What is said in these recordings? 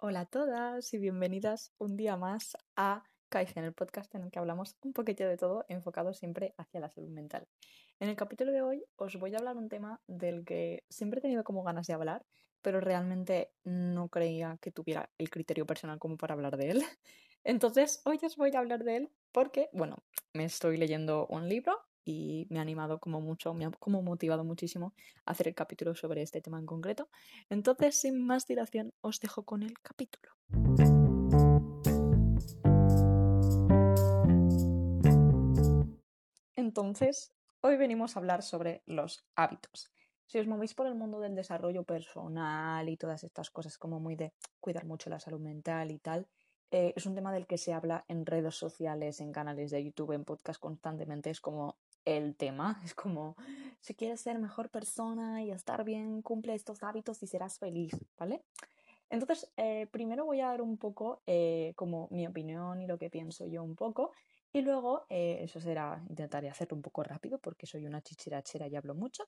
Hola a todas y bienvenidas un día más a Kaizen, el podcast en el que hablamos un poquito de todo enfocado siempre hacia la salud mental. En el capítulo de hoy os voy a hablar un tema del que siempre he tenido como ganas de hablar, pero realmente no creía que tuviera el criterio personal como para hablar de él. Entonces hoy os voy a hablar de él porque, bueno, me estoy leyendo un libro y me ha animado como mucho, me ha como motivado muchísimo a hacer el capítulo sobre este tema en concreto. Entonces, sin más dilación, os dejo con el capítulo. Entonces, hoy venimos a hablar sobre los hábitos. Si os movéis por el mundo del desarrollo personal y todas estas cosas como muy de cuidar mucho la salud mental y tal, eh, es un tema del que se habla en redes sociales, en canales de YouTube, en podcast constantemente. Es como el tema. Es como, si quieres ser mejor persona y estar bien, cumple estos hábitos y serás feliz, ¿vale? Entonces, eh, primero voy a dar un poco eh, como mi opinión y lo que pienso yo un poco. Y luego, eh, eso será, intentaré hacerlo un poco rápido porque soy una chichirachera y hablo mucho.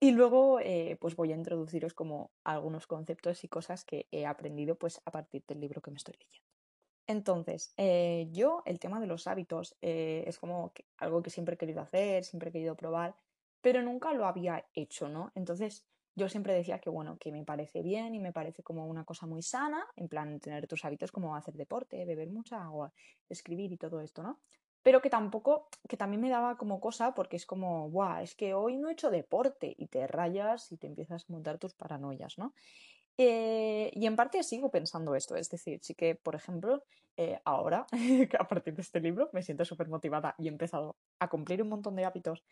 Y luego, pues voy a introduciros como algunos conceptos y cosas que he aprendido pues a partir del libro que me estoy leyendo. Entonces, eh, yo el tema de los hábitos eh, es como algo que siempre he querido hacer, siempre he querido probar, pero nunca lo había hecho, ¿no? Entonces, yo siempre decía que, bueno, que me parece bien y me parece como una cosa muy sana, en plan tener tus hábitos como hacer deporte, beber mucha agua, escribir y todo esto, ¿no? Pero que tampoco, que también me daba como cosa porque es como, guau, es que hoy no he hecho deporte y te rayas y te empiezas a montar tus paranoias, ¿no? Eh, y en parte sigo pensando esto, es decir, sí que, por ejemplo, eh, ahora, a partir de este libro, me siento súper motivada y he empezado a cumplir un montón de hábitos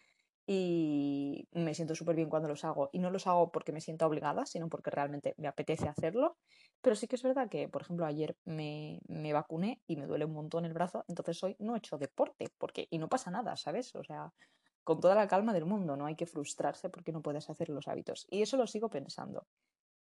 y me siento súper bien cuando los hago. Y no los hago porque me siento obligada, sino porque realmente me apetece hacerlo. Pero sí que es verdad que, por ejemplo, ayer me, me vacuné y me duele un montón el brazo, entonces hoy no he hecho deporte, porque, y no pasa nada, ¿sabes? O sea, con toda la calma del mundo, no hay que frustrarse porque no puedes hacer los hábitos. Y eso lo sigo pensando.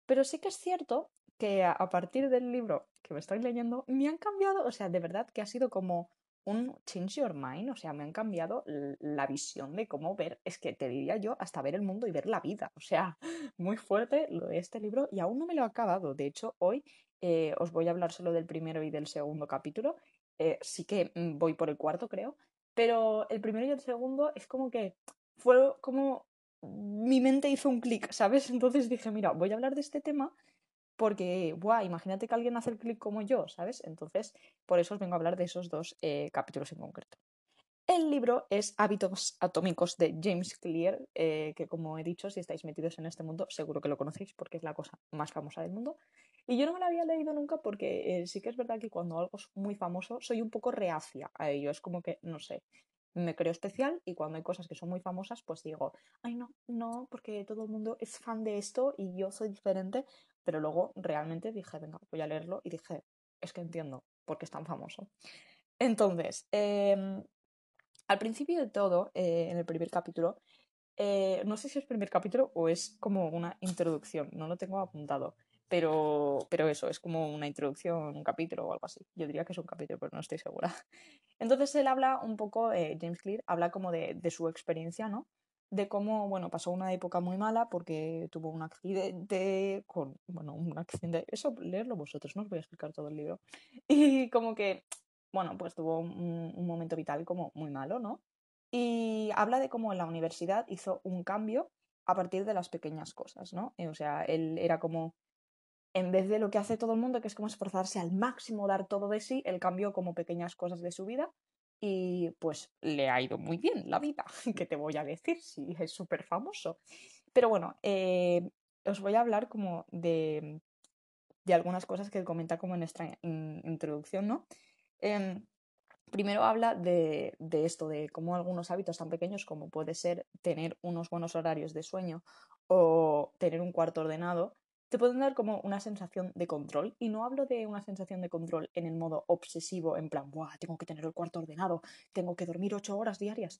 Pero sí que es cierto que a, partir del libro que me estoy leyendo, me han cambiado, o sea, de verdad que ha sido como un change your mind, o sea, me han cambiado la visión de cómo ver, es que te diría yo, hasta ver el mundo y ver la vida, o sea, muy fuerte lo de este libro y aún no me lo he acabado, de hecho, hoy eh, os voy a hablar solo del primero y del segundo capítulo, eh, sí que mm, voy por el cuarto, creo, pero el primero y el segundo es como que fue como mi mente hizo un clic, ¿sabes? Entonces dije, mira, voy a hablar de este tema porque, guau, imagínate que alguien hace el clic como yo, ¿sabes? Entonces, por eso os vengo a hablar de esos dos eh, capítulos en concreto. El libro es Hábitos Atómicos de James Clear, eh, que como he dicho, si estáis metidos en este mundo, seguro que lo conocéis porque es la cosa más famosa del mundo. Y yo no me lo había leído nunca porque eh, sí que es verdad que cuando algo es muy famoso soy un poco reacia a ello. Es como que, no sé, me creo especial y cuando hay cosas que son muy famosas, pues digo, ay no, no, porque todo el mundo es fan de esto y yo soy diferente, pero luego realmente dije, venga, voy a leerlo y dije, es que entiendo por qué es tan famoso. Entonces, em, al principio de todo, eh, en el primer capítulo, eh, no sé si es primer capítulo o es como una introducción, no lo tengo apuntado, pero, pero eso, es como una introducción, un capítulo o algo así. Yo diría que es un capítulo, pero no estoy segura. Entonces él habla un poco, eh, James Clear, habla como de, de, su experiencia, ¿no? De cómo, bueno, pasó una época muy mala porque tuvo un accidente con, bueno, un accidente, eso leerlo vosotros, no os voy a explicar todo el libro. Y como que, bueno, pues tuvo un, un momento vital como muy malo, ¿no? Y habla de cómo en la universidad hizo un cambio a partir de las pequeñas cosas, ¿no? O sea, él era como en vez de lo que hace todo el mundo, que es como esforzarse al máximo, dar todo de sí, él cambió como pequeñas cosas de su vida y pues le ha ido muy bien la vida, que te voy a decir, si es súper famoso. Pero bueno, eh, os voy a hablar como de, de, algunas cosas que comenta como en esta introducción, ¿no? Em, primero habla de, de, esto, de cómo algunos hábitos tan pequeños como puede ser tener unos buenos horarios de sueño o tener un cuarto ordenado, te pueden dar como una sensación de control. Y no hablo de una sensación de control en el modo obsesivo, en plan, Buah, tengo que tener el cuarto ordenado, tengo que dormir ocho horas diarias.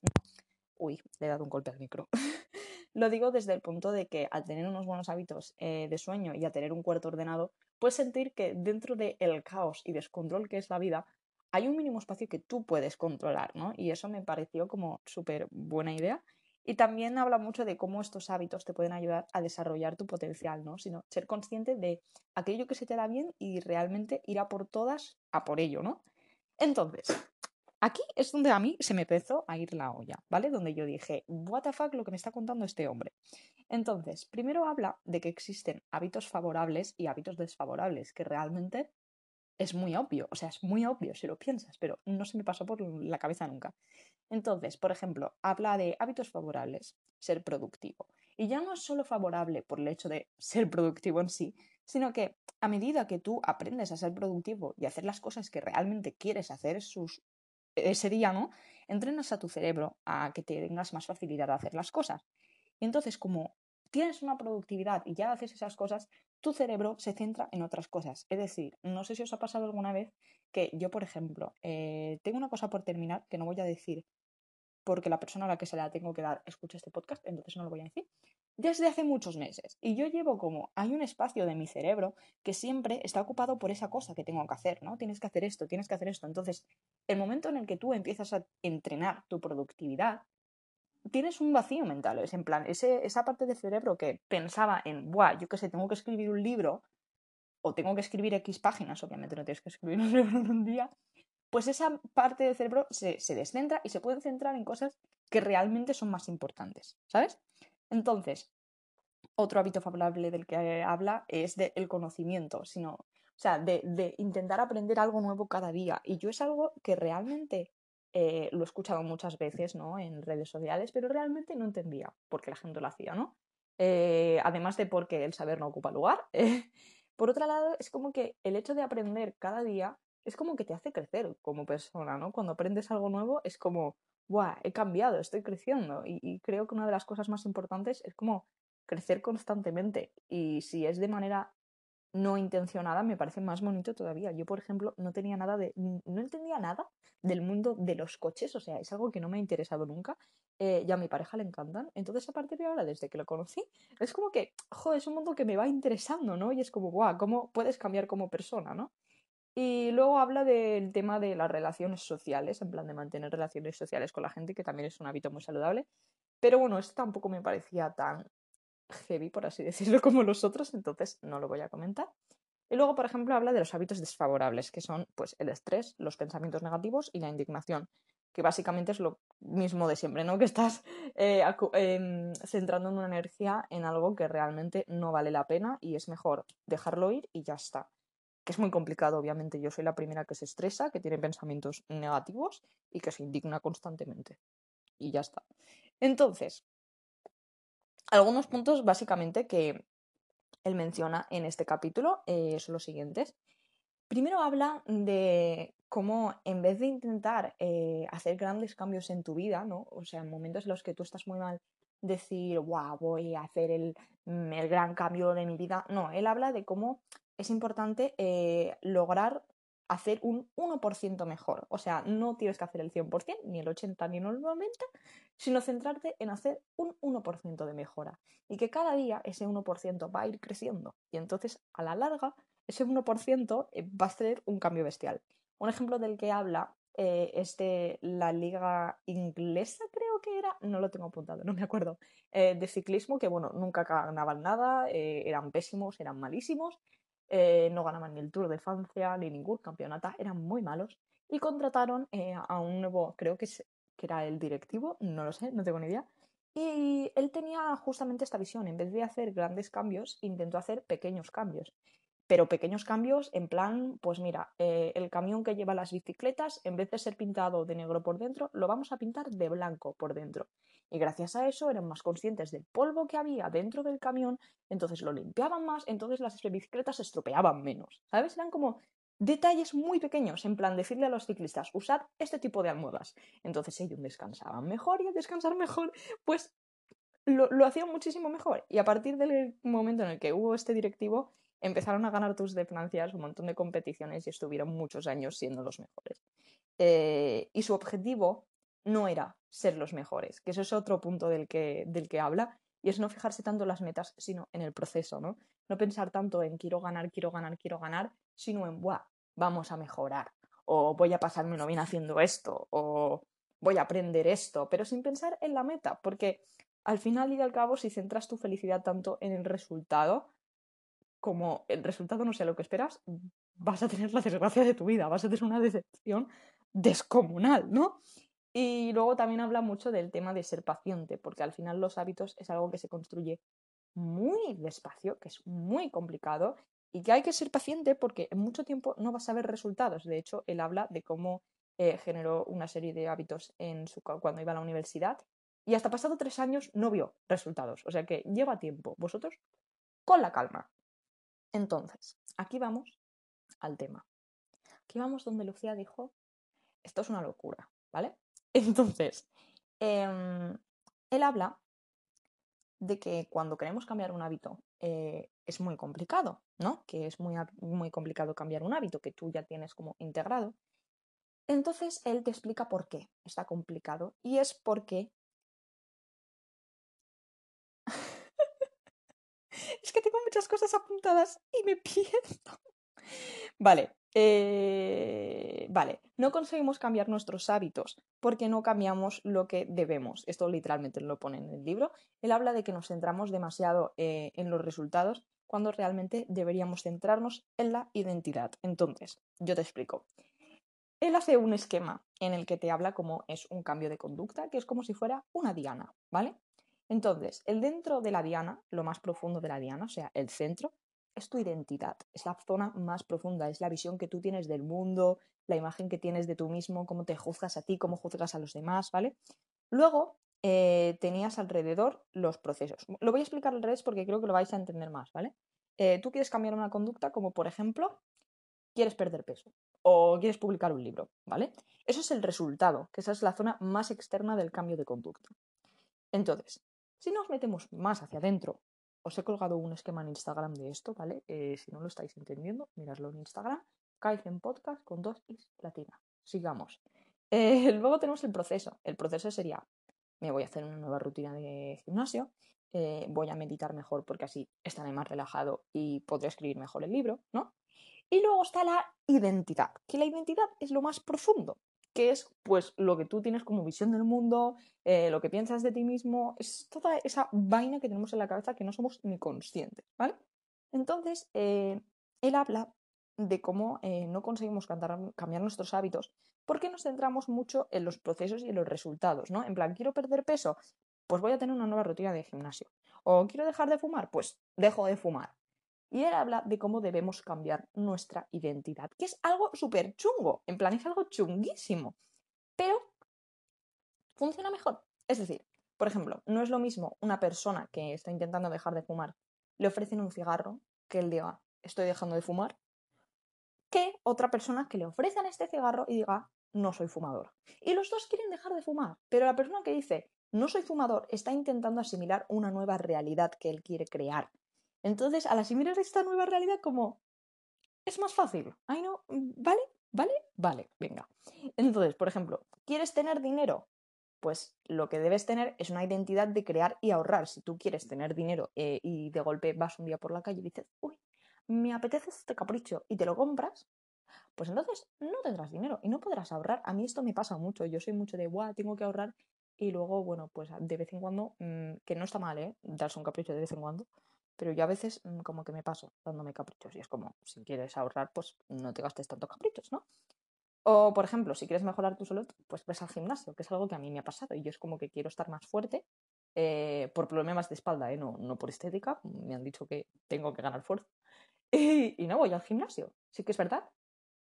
Uy, le he dado un golpe al micro. Lo digo desde el punto de que al tener unos buenos hábitos eh, de sueño y al tener un cuarto ordenado, puedes sentir que dentro del caos y descontrol que es la vida, hay un mínimo espacio que tú puedes controlar, ¿no? Y eso me pareció como súper buena idea Y también habla mucho de cómo estos hábitos te pueden ayudar a desarrollar tu potencial, ¿no? Sino ser consciente de aquello que se te da bien y realmente ir a por todas, a por ello, ¿no? Entonces, aquí es donde a mí se me empezó a ir la olla, ¿vale? Donde yo dije, what the fuck lo que me está contando este hombre. Entonces, primero habla de que existen hábitos favorables y hábitos desfavorables, que realmente es muy obvio, o sea, es muy obvio si lo piensas, pero no se me pasó por la cabeza nunca. Entonces, por ejemplo, habla de hábitos favorables, ser productivo. Y ya no es solo favorable por el hecho de ser productivo en sí, sino que a medida que tú aprendes a ser productivo y hacer las cosas que realmente quieres hacer sus, ese día, ¿no? Entrenas a tu cerebro a que tengas más facilidad de hacer las cosas. Y entonces, como tienes una productividad y ya haces esas cosas, tu cerebro se centra en otras cosas. Es decir, no sé si os ha pasado alguna vez que yo, por ejemplo, eh, tengo una cosa por terminar que no voy a decir porque la persona a la que se la tengo que dar escucha este podcast, entonces no lo voy a decir, desde hace muchos meses. Y yo llevo como, hay un espacio de mi cerebro que siempre está ocupado por esa cosa que tengo que hacer, ¿no? Tienes que hacer esto, tienes que hacer esto. Entonces, el momento en el que tú empiezas a entrenar tu productividad, tienes un vacío mental. Es en plan, ese, esa parte del cerebro que pensaba en, Buah, yo qué sé, tengo que escribir un libro o tengo que escribir X páginas, obviamente no tienes que escribir un libro en un día, pues esa parte del cerebro se, se descentra y se puede centrar en cosas que realmente son más importantes, ¿sabes? Entonces, otro hábito favorable del que habla es del conocimiento, sino, o sea, de, de, intentar aprender algo nuevo cada día. Y yo es algo que realmente eh, lo he escuchado muchas veces, ¿no? En redes sociales, pero realmente no entendía por qué la gente lo hacía, ¿no? Eh, además de porque el saber no ocupa lugar. por otro lado, es como que el hecho de aprender cada día es como que te hace crecer como persona, ¿no? Cuando aprendes algo nuevo es como, ¡guau! He cambiado, estoy creciendo. Y, creo que una de las cosas más importantes es como crecer constantemente. Y si es de manera no intencionada, me parece más bonito todavía. Yo, por ejemplo, no tenía nada de. no entendía nada del mundo de los coches, o sea, es algo que no me ha interesado nunca. Eh, y a mi pareja le encantan. Entonces, a partir de ahora, desde que lo conocí, es como que, joder, es un mundo que me va interesando, ¿no? Y es como, guau, ¿cómo puedes cambiar como persona, ¿no? Y luego habla del tema de las relaciones sociales, en plan de mantener relaciones sociales con la gente, que también es un hábito muy saludable. Pero bueno, esto tampoco me parecía tan heavy, por así decirlo, como los otros, entonces no lo voy a comentar. Y luego, por ejemplo, habla de los hábitos desfavorables, que son pues el estrés, los pensamientos negativos y la indignación, que básicamente es lo mismo de siempre, ¿no? Que estás eh, eh, centrando una energía en algo que realmente no vale la pena y es mejor dejarlo ir y ya está que es muy complicado, obviamente. Yo soy la primera que se estresa, que tiene pensamientos negativos y que se indigna constantemente. Y ya está. Entonces, algunos puntos básicamente que él menciona en este capítulo eh, son los siguientes. Primero habla de cómo en vez de intentar eh, hacer grandes cambios en tu vida, ¿no? O sea, en momentos en los que tú estás muy mal, decir, wow, voy a hacer el, el gran cambio de mi vida. No, él habla de cómo es importante eh, lograr hacer un 1% mejor. O sea, no tienes que hacer el 100%, ni el 80%, ni el 90%, sino centrarte en hacer un 1% de mejora. Y que cada día ese 1% va a ir creciendo. Y entonces, a la larga, ese 1% eh, va a ser un cambio bestial. Un ejemplo del que habla eh, es de la liga inglesa, creo que era, no lo tengo apuntado, no me acuerdo, de ciclismo, que bueno, nunca ganaban nada, eran pésimos, eran malísimos, eh, no ganaban ni el Tour de Francia ni ningún campeonato, eran muy malos y contrataron eh, a un nuevo, creo que, que era el directivo, no lo sé, no tengo ni idea. Y él tenía justamente esta visión, en vez de hacer grandes cambios, intentó hacer pequeños cambios pero pequeños cambios en plan, pues mira, eh, el camión que lleva las bicicletas, en vez de ser pintado de negro por dentro, lo vamos a pintar de blanco por dentro. Y gracias a eso eran más conscientes del polvo que había dentro del camión, entonces lo limpiaban más, entonces las bicicletas se estropeaban menos. ¿Sabes? Eran como detalles muy pequeños, en plan decirle a los ciclistas, usad este tipo de almohadas. Entonces ellos descansaban mejor y al descansar mejor, pues lo, lo hacían muchísimo mejor. Y a partir del momento en el que hubo este directivo, empezaron a ganar tus de Francias un montón de competiciones y estuvieron muchos años siendo los mejores. Eh, y su objetivo no era ser los mejores, que eso es otro punto del que, del que habla, y es no fijarse tanto en las metas, sino en el proceso, ¿no? No pensar tanto en quiero ganar, quiero ganar, quiero ganar, sino en, Buah, vamos a mejorar, o voy a pasármelo bien haciendo esto, o voy a aprender esto, pero sin pensar en la meta, porque al final y al cabo, si centras tu felicidad tanto en el resultado, como el resultado no sea lo que esperas, vas a tener la desgracia de tu vida, vas a tener una decepción descomunal, ¿no? Y luego también habla mucho del tema de ser paciente, porque al final los hábitos es algo que se construye muy despacio, que es muy complicado y que hay que ser paciente porque en mucho tiempo no vas a ver resultados. De hecho, él habla de cómo eh, generó una serie de hábitos cuando iba a la universidad y hasta pasado tres años no vio resultados. O sea que lleva tiempo. Vosotros con la calma. Entonces, aquí vamos al tema. Aquí vamos donde Lucía dijo, esto es una locura, ¿vale? Entonces, em, él habla de que cuando queremos cambiar un hábito eh, es muy complicado, ¿no? Que es muy, muy complicado cambiar un hábito que tú ya tienes como integrado. Entonces él te explica por qué está complicado y es porque... es que tengo muchas cosas apuntadas y me pierdo. vale, eh, vale, no conseguimos cambiar nuestros hábitos porque no cambiamos lo que debemos. Esto literalmente lo pone en el libro. Él habla de que nos centramos demasiado eh, en los resultados cuando realmente deberíamos centrarnos en la identidad. Entonces, yo te explico. Él hace un esquema en el que te habla como es un cambio de conducta, que es como si fuera una diana, ¿vale? Entonces, el dentro de la diana, lo más profundo de la diana, o sea, el centro, es tu identidad, es la zona más profunda, es la visión que tú tienes del mundo, la imagen que tienes de tú mismo, cómo te juzgas a ti, cómo juzgas a los demás, ¿vale? Luego eh, tenías alrededor los procesos. Lo voy a explicar al revés porque creo que lo vais a entender más, ¿vale? Eh, tú quieres cambiar una conducta como, por ejemplo, quieres perder peso o quieres publicar un libro, ¿vale? Eso es el resultado, que esa es la zona más externa del cambio de conducta. Entonces, si nos metemos más hacia adentro os he colgado un esquema en Instagram de esto, ¿vale? Eh, si no lo estáis entendiendo, miradlo en Instagram. Kaizen Podcast con dos is latina. Sigamos. Eh, luego tenemos el proceso. El proceso sería, me voy a hacer una nueva rutina de gimnasio, eh, voy a meditar mejor porque así estaré más relajado y podré escribir mejor el libro, ¿no? Y luego está la identidad, que la identidad es lo más profundo que es pues lo que tú tienes como visión del mundo, eh, lo que piensas de ti mismo, es toda esa vaina que tenemos en la cabeza que no somos ni conscientes, ¿vale? Entonces, eh, él habla de cómo eh, no conseguimos cambiar nuestros hábitos porque nos centramos mucho en los procesos y en los resultados, ¿no? En plan, quiero perder peso, pues voy a tener una nueva rutina de gimnasio. O quiero dejar de fumar, pues dejo de fumar. Y él habla de cómo debemos cambiar nuestra identidad, que es algo súper chungo, en plan es algo chunguísimo, pero funciona mejor. Es decir, por ejemplo, no es lo mismo una persona que está intentando dejar de fumar, le ofrecen un cigarro, que él diga, estoy dejando de fumar, que otra persona que le ofrecen este cigarro y diga, no soy fumador. Y los dos quieren dejar de fumar, pero la persona que dice, no soy fumador, está intentando asimilar una nueva realidad que él quiere crear. Entonces, al asimilar esta nueva realidad, como es más fácil. Ay, no, mm, ¿vale? ¿Vale? Vale, venga. Entonces, por ejemplo, ¿quieres tener dinero? Pues lo que debes tener es una identidad de crear y ahorrar. Si tú quieres tener dinero eh, y de golpe vas un día por la calle y dices, uy, me apetece este capricho y te lo compras, pues entonces no tendrás dinero y no podrás ahorrar. A mí esto me pasa mucho. Yo soy mucho de, guau, tengo que ahorrar. Y luego, bueno, pues de vez en cuando, mm, que no está mal, ¿eh? Darse un capricho de vez en cuando pero yo a veces mm, como que me paso dándome caprichos y es como, si quieres ahorrar, pues no te gastes tantos caprichos, ¿no? O, por ejemplo, si quieres mejorar tu salud, pues ves al gimnasio, que es algo que a mí me ha pasado y yo es como que quiero estar más fuerte eh, por problemas de espalda, ¿eh? no, no por estética, me han dicho que tengo que ganar fuerza y, y no voy al gimnasio. Sí que es verdad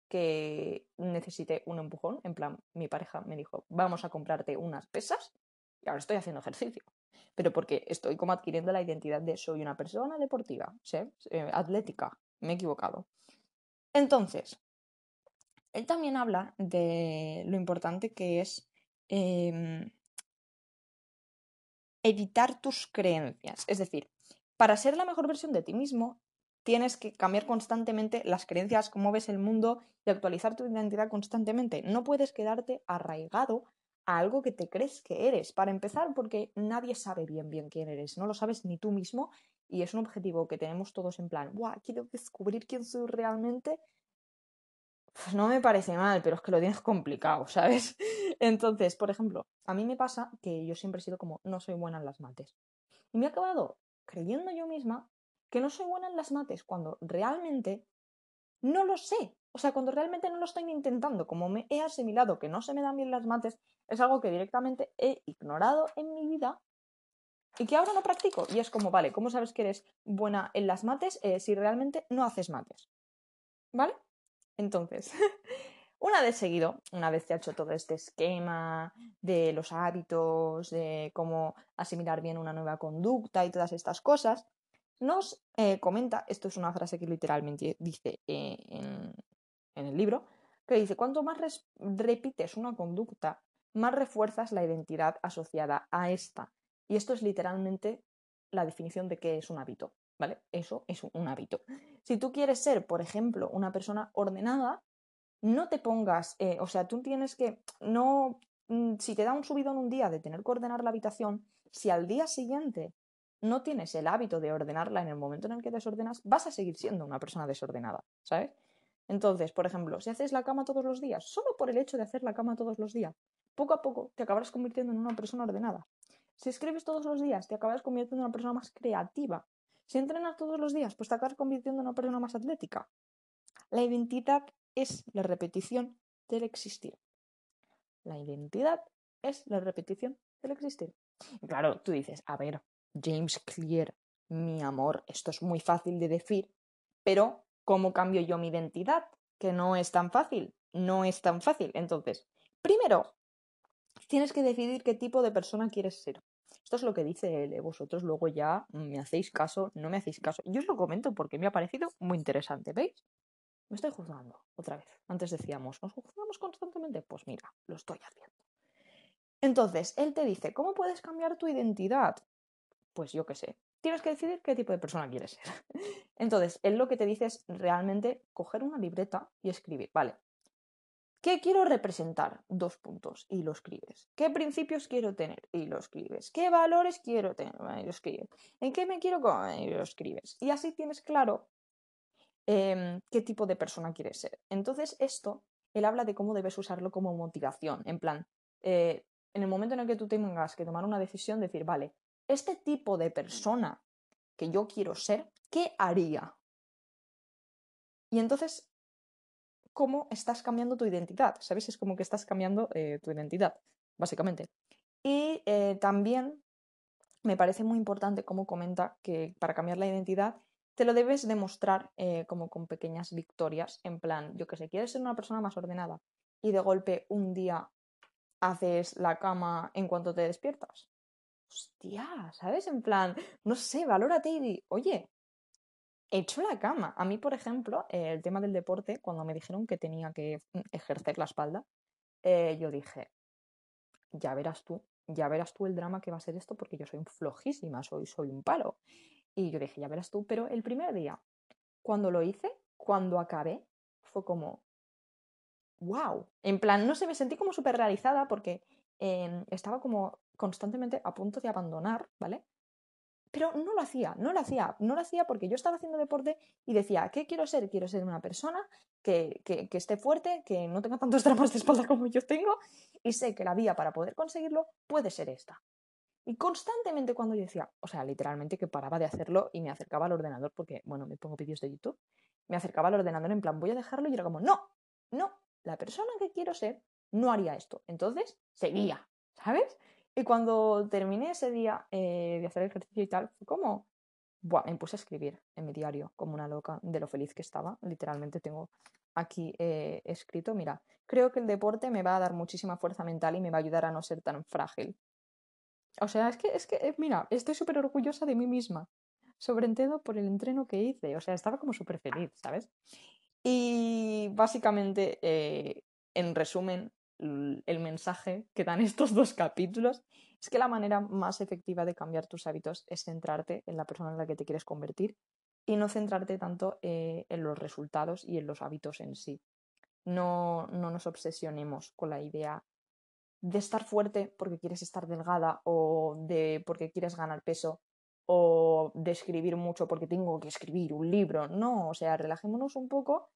que necesité un empujón, en plan, mi pareja me dijo, vamos a comprarte unas pesas y ahora estoy haciendo ejercicio pero porque estoy como adquiriendo la identidad de soy una persona deportiva, ¿sí? Eh, atlética, me he equivocado. Entonces, él también habla de lo importante que es em, editar tus creencias. Es decir, para ser la mejor versión de ti mismo, tienes que cambiar constantemente las creencias, cómo ves el mundo y actualizar tu identidad constantemente. No puedes quedarte arraigado a algo que te crees que eres. Para empezar, porque nadie sabe bien bien quién eres, no lo sabes ni tú mismo y es un objetivo que tenemos todos en plan, ¡guau! Quiero descubrir quién soy realmente. pues no me parece mal, pero es que lo tienes complicado, ¿sabes? Entonces, por ejemplo, a mí me pasa que yo siempre he sido como, no soy buena en las mates. Y me he acabado creyendo yo misma que no soy buena en las mates cuando realmente no lo sé. O sea, cuando realmente no lo estoy intentando, como me he asimilado que no se me dan bien las mates, es algo que directamente he ignorado en mi vida y que ahora no practico. Y es como, vale, ¿cómo sabes que eres buena en las mates eh, si realmente no haces mates? ¿Vale? Entonces, una vez seguido, una vez te ha hecho todo este esquema de los hábitos, de cómo asimilar bien una nueva conducta y todas estas cosas, nos eh, comenta, esto es una frase que literalmente dice eh, en, en, el libro, que dice, cuanto más repites una conducta, más refuerzas la identidad asociada a esta. Y esto es literalmente la definición de qué es un hábito. ¿vale? Eso es un hábito. Si tú quieres ser, por ejemplo, una persona ordenada, no te pongas, eh, o sea, tú tienes que, no, mm, si te da un subidón un día de tener que ordenar la habitación, si al día siguiente no tienes el hábito de ordenarla en el momento en el que desordenas, vas a seguir siendo una persona desordenada, ¿sabes? Entonces, por ejemplo, si haces la cama todos los días, solo por el hecho de hacer la cama todos los días, poco a poco te acabarás convirtiendo en una persona ordenada. Si escribes todos los días, te acabarás convirtiendo en una persona más creativa, si entrenas todos los días, pues te acabas convirtiendo en una persona más atlética. La identidad es la repetición del existir. La identidad es la repetición del existir. Claro, tú dices, a ver, James Clear, mi amor, esto es muy fácil de decir, pero ¿cómo cambio yo mi identidad? Que no es tan fácil, no es tan fácil. Entonces, primero, tienes que decidir qué tipo de persona quieres ser. Esto es lo que dice él, ¿eh? vosotros luego ya me hacéis caso, no me hacéis caso. Yo os lo comento porque me ha parecido muy interesante, ¿veis? Me estoy juzgando otra vez. Antes decíamos, ¿nos juzgamos constantemente? Pues mira, lo estoy haciendo. Entonces, él te dice, ¿cómo puedes cambiar tu identidad? Pues yo qué sé. Tienes que decidir qué tipo de persona quieres ser. Entonces, él lo que te dice es realmente coger una libreta y escribir, vale, ¿Qué quiero representar? Dos puntos. Y lo escribes. ¿Qué principios quiero tener? Y lo escribes. ¿Qué valores quiero tener? Y lo escribes. ¿En qué me quiero Y lo escribes. Y así tienes claro em, qué tipo de persona quieres ser. Entonces, esto, él habla de cómo debes usarlo como motivación. En plan, eh, en el momento en el que tú tengas que tomar una decisión, decir, vale, este tipo de persona que yo quiero ser, ¿qué haría? Y entonces cómo estás cambiando tu identidad, ¿sabes? Es como que estás cambiando eh, tu identidad, básicamente. Y eh, también me parece muy importante cómo comenta que para cambiar la identidad te lo debes demostrar eh, como con pequeñas victorias, en plan, yo que sé, quieres ser una persona más ordenada y de golpe un día haces la cama en cuanto te despiertas. Hostia, ¿sabes? En plan, no sé, valórate y di, oye, he hecho la cama. A mí, por ejemplo, el tema del deporte, cuando me dijeron que tenía que mm, ejercer la espalda, eh, yo dije, ya verás tú, ya verás tú el drama que va a ser esto porque yo soy flojísima, soy, soy un palo. Y yo dije, ya verás tú, pero el primer día, cuando lo hice, cuando acabé, fue como, wow. En plan, no sé, me sentí como súper realizada porque em, estaba como constantemente a punto de abandonar, ¿vale? pero no lo hacía, no lo hacía, no lo hacía porque yo estaba haciendo deporte y decía, ¿qué quiero ser? Quiero ser una persona que, que, esté fuerte, que no tenga tantos dramas de espalda como yo tengo y sé que la vía para poder conseguirlo puede ser esta. Y constantemente cuando yo decía, o sea, literalmente que paraba de hacerlo y me acercaba al ordenador porque, bueno, me pongo vídeos de YouTube, me acercaba al ordenador en plan, voy a dejarlo y era como, no, no, la persona que quiero ser no haría esto. Entonces, seguía, ¿sabes? Y cuando terminé ese día eh, de hacer ejercicio y tal, fue como, Buah, me puse a escribir en mi diario como una loca de lo feliz que estaba. Literalmente tengo aquí eh, escrito, mira, creo que el deporte me va a dar muchísima fuerza mental y me va a ayudar a no ser tan frágil. O sea, es que, es que, eh, mira, estoy súper orgullosa de mí misma, sobre todo por el entreno que hice. O sea, estaba como súper feliz, ¿sabes? Y básicamente, en resumen, el mensaje que dan estos dos capítulos es que la manera más efectiva de cambiar tus hábitos es centrarte en la persona en la que te quieres convertir y no centrarte tanto eh, en los resultados y en los hábitos en sí. No, no nos obsesionemos con la idea de estar fuerte porque quieres estar delgada o de porque quieres ganar peso o de escribir mucho porque tengo que escribir un libro. No, o sea, relajémonos un poco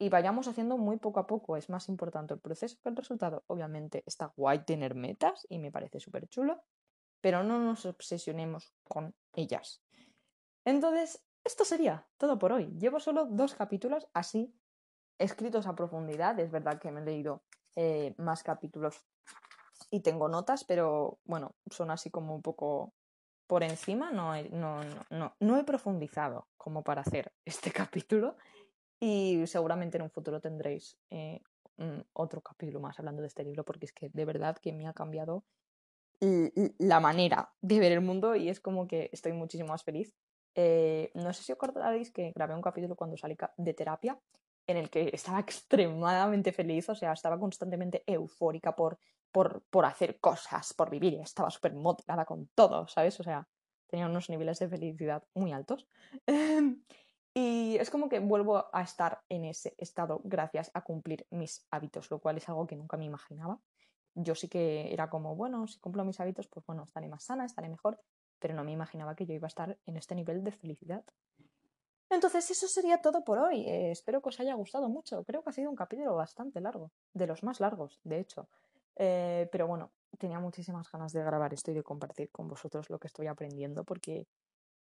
y vayamos haciendo muy poco a poco. Es más importante el proceso que el resultado. Obviamente está guay tener metas y me parece súper chulo, pero no nos obsesionemos con ellas. Entonces, esto sería todo por hoy. Llevo solo dos capítulos así escritos a profundidad. Es verdad que me he leído eh, más capítulos y tengo notas, pero bueno, son así como un poco por encima. No no, no, no he profundizado como para hacer este capítulo. Y seguramente en un futuro tendréis eh, otro capítulo más hablando de este libro, porque es que de verdad que me ha cambiado la manera de ver el mundo y es como que estoy muchísimo más feliz. Eh, no sé si acordaréis que grabé un capítulo cuando salí de terapia en el que estaba extremadamente feliz, o sea, estaba constantemente eufórica por, por, por hacer cosas, por vivir, estaba súper motivada con todo, ¿sabes? O sea, tenía unos niveles de felicidad muy altos. Y es como que vuelvo a estar en ese estado gracias a cumplir mis hábitos, lo cual es algo que nunca me imaginaba. Yo sí que era como, bueno, si cumplo mis hábitos, pues bueno, estaré más sana, estaré mejor, pero no me imaginaba que yo iba a estar en este nivel de felicidad. Entonces, eso sería todo por hoy. Eh, espero que os haya gustado mucho. Creo que ha sido un capítulo bastante largo, de los más largos, de hecho. Eh, pero bueno, tenía muchísimas ganas de grabar esto y de compartir con vosotros lo que estoy aprendiendo, porque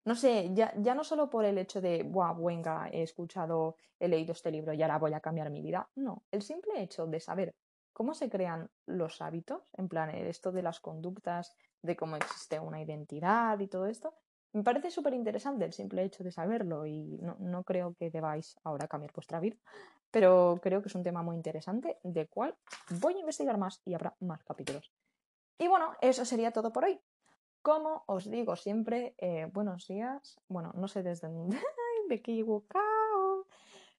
no sé, ya, ya no solo por el hecho de, Buah, venga, he escuchado, he leído este libro y ahora voy a cambiar mi vida. No, el simple hecho de saber cómo se crean los hábitos, en plan, esto de las conductas, de cómo existe una identidad y todo esto, me parece súper interesante el simple hecho de saberlo y no, no, creo que debáis ahora cambiar vuestra vida, pero creo que es un tema muy interesante del cual voy a investigar más y habrá más capítulos. Y bueno, eso sería todo por hoy. Como os digo siempre, eh, buenos días. Bueno, no sé desde dónde. me.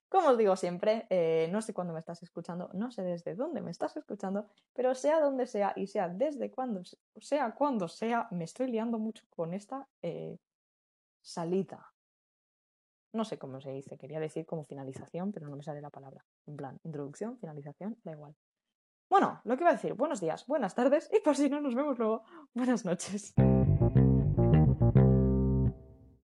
Como os digo siempre, eh, no sé cuándo me estás escuchando, no sé desde dónde me estás escuchando, pero sea donde sea y sea desde cuando sea cuando sea, me estoy liando mucho con esta eh, salida. No sé cómo se dice, quería decir como finalización, pero no me sale la palabra. En plan, introducción, finalización, da igual. Bueno, lo que iba a decir, buenos días, buenas tardes y por si no nos vemos luego, buenas noches.